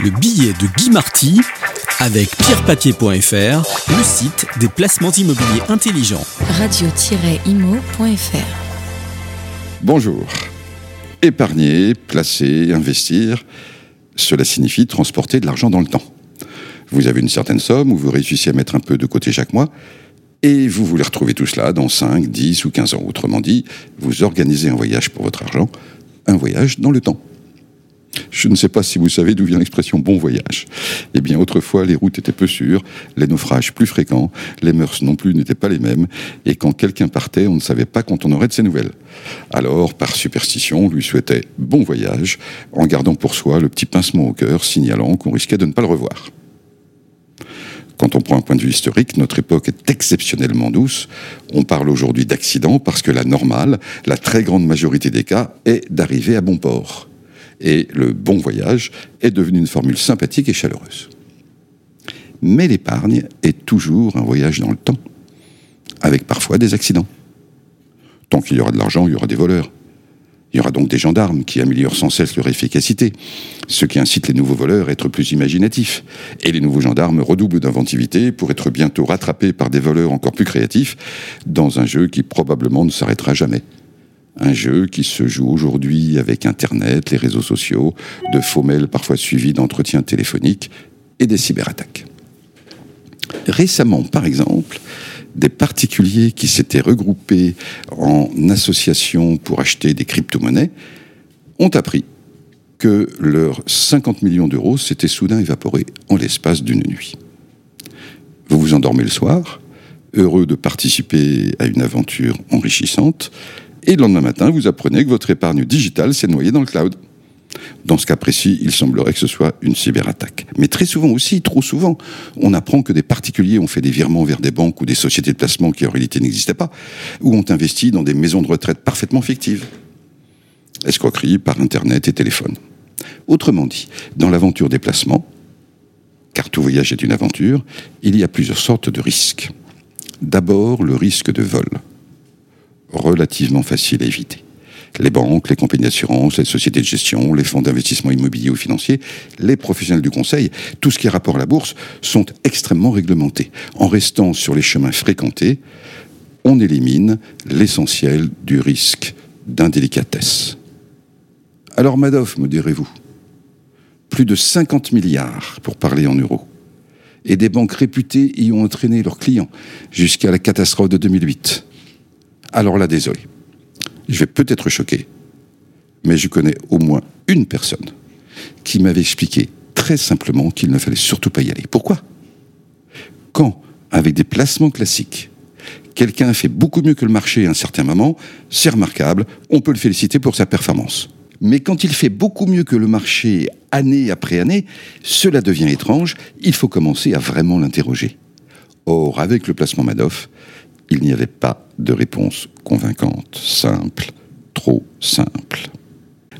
Le billet de Guy Marty avec pierrepapier.fr, le site des placements immobiliers intelligents. Radio-imo.fr Bonjour. Épargner, placer, investir, cela signifie transporter de l'argent dans le temps. Vous avez une certaine somme où vous réussissez à mettre un peu de côté chaque mois et vous voulez retrouver tout cela dans 5, 10 ou 15 ans. Autrement dit, vous organisez un voyage pour votre argent, un voyage dans le temps. Je ne sais pas si vous savez d'où vient l'expression bon voyage. Eh bien, autrefois, les routes étaient peu sûres, les naufrages plus fréquents, les mœurs non plus n'étaient pas les mêmes, et quand quelqu'un partait, on ne savait pas quand on aurait de ses nouvelles. Alors, par superstition, on lui souhaitait bon voyage, en gardant pour soi le petit pincement au cœur signalant qu'on risquait de ne pas le revoir. Quand on prend un point de vue historique, notre époque est exceptionnellement douce. On parle aujourd'hui d'accident parce que la normale, la très grande majorité des cas, est d'arriver à bon port et le bon voyage est devenu une formule sympathique et chaleureuse. Mais l'épargne est toujours un voyage dans le temps, avec parfois des accidents. Tant qu'il y aura de l'argent, il y aura des voleurs. Il y aura donc des gendarmes qui améliorent sans cesse leur efficacité, ce qui incite les nouveaux voleurs à être plus imaginatifs. Et les nouveaux gendarmes redoublent d'inventivité pour être bientôt rattrapés par des voleurs encore plus créatifs dans un jeu qui probablement ne s'arrêtera jamais un jeu qui se joue aujourd'hui avec Internet, les réseaux sociaux, de faux mails parfois suivis d'entretiens téléphoniques et des cyberattaques. Récemment, par exemple, des particuliers qui s'étaient regroupés en association pour acheter des crypto-monnaies ont appris que leurs 50 millions d'euros s'étaient soudain évaporés en l'espace d'une nuit. Vous vous endormez le soir, heureux de participer à une aventure enrichissante, et le lendemain matin, vous apprenez que votre épargne digitale s'est noyée dans le cloud. Dans ce cas précis, il semblerait que ce soit une cyberattaque. Mais très souvent aussi, trop souvent, on apprend que des particuliers ont fait des virements vers des banques ou des sociétés de placement qui en réalité n'existaient pas, ou ont investi dans des maisons de retraite parfaitement fictives. Escroquerie par Internet et téléphone. Autrement dit, dans l'aventure des placements, car tout voyage est une aventure, il y a plusieurs sortes de risques. D'abord, le risque de vol relativement facile à éviter. Les banques, les compagnies d'assurance, les sociétés de gestion, les fonds d'investissement immobilier ou financier, les professionnels du conseil, tout ce qui est rapport à la bourse, sont extrêmement réglementés. En restant sur les chemins fréquentés, on élimine l'essentiel du risque d'indélicatesse. Alors Madoff, me direz-vous, plus de 50 milliards pour parler en euros. Et des banques réputées y ont entraîné leurs clients jusqu'à la catastrophe de 2008. Alors là, désolé. Je vais peut-être choquer, mais je connais au moins une personne qui m'avait expliqué très simplement qu'il ne fallait surtout pas y aller. Pourquoi? Quand, avec des placements classiques, quelqu'un fait beaucoup mieux que le marché à un certain moment, c'est remarquable, on peut le féliciter pour sa performance. Mais quand il fait beaucoup mieux que le marché année après année, cela devient étrange, il faut commencer à vraiment l'interroger. Or, avec le placement Madoff, il n'y avait pas de réponse convaincante, simple, trop simple.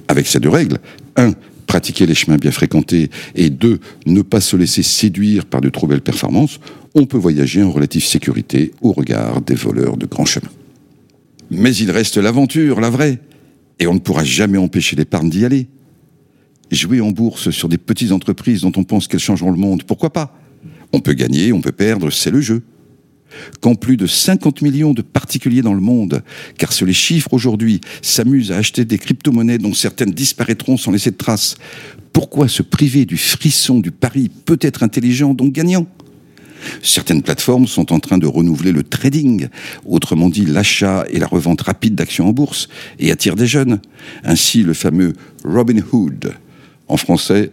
Avec ces deux règles, un, pratiquer les chemins bien fréquentés, et deux, ne pas se laisser séduire par de trop belles performances, on peut voyager en relative sécurité au regard des voleurs de grands chemins. Mais il reste l'aventure, la vraie, et on ne pourra jamais empêcher l'épargne d'y aller. Jouer en bourse sur des petites entreprises dont on pense qu'elles changeront le monde, pourquoi pas? On peut gagner, on peut perdre, c'est le jeu quand plus de 50 millions de particuliers dans le monde, car sur les chiffres aujourd'hui, s'amusent à acheter des crypto-monnaies dont certaines disparaîtront sans laisser de traces, pourquoi se priver du frisson du pari peut-être intelligent, donc gagnant? Certaines plateformes sont en train de renouveler le trading, autrement dit l'achat et la revente rapide d'actions en bourse, et attirent des jeunes. Ainsi, le fameux Robin Hood, en français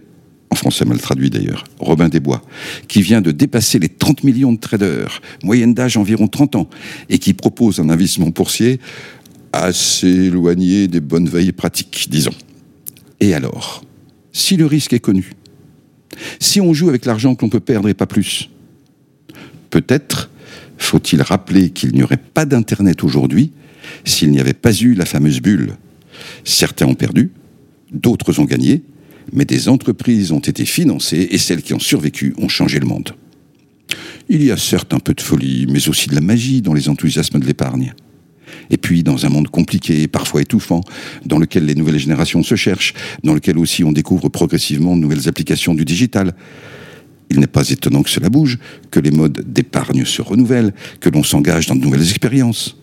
en français mal traduit d'ailleurs, Robin Desbois, qui vient de dépasser les 30 millions de traders, moyenne d'âge environ 30 ans, et qui propose un investissement boursier assez éloigné des bonnes veilles pratiques, disons. Et alors, si le risque est connu, si on joue avec l'argent qu'on peut perdre et pas plus, peut-être faut-il rappeler qu'il n'y aurait pas d'Internet aujourd'hui s'il n'y avait pas eu la fameuse bulle. Certains ont perdu, d'autres ont gagné, mais des entreprises ont été financées et celles qui ont survécu ont changé le monde. Il y a certes un peu de folie, mais aussi de la magie dans les enthousiasmes de l'épargne. Et puis, dans un monde compliqué, parfois étouffant, dans lequel les nouvelles générations se cherchent, dans lequel aussi on découvre progressivement de nouvelles applications du digital, il n'est pas étonnant que cela bouge, que les modes d'épargne se renouvellent, que l'on s'engage dans de nouvelles expériences.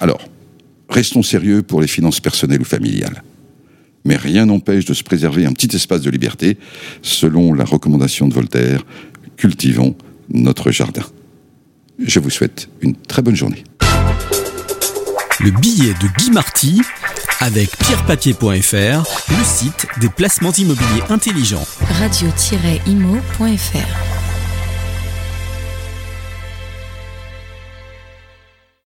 Alors, restons sérieux pour les finances personnelles ou familiales. Mais rien n'empêche de se préserver un petit espace de liberté, selon la recommandation de Voltaire, cultivons notre jardin. Je vous souhaite une très bonne journée. Le billet de Guy Marty avec pierrepapier.fr, le site des placements immobiliers intelligents. Radio-imo.fr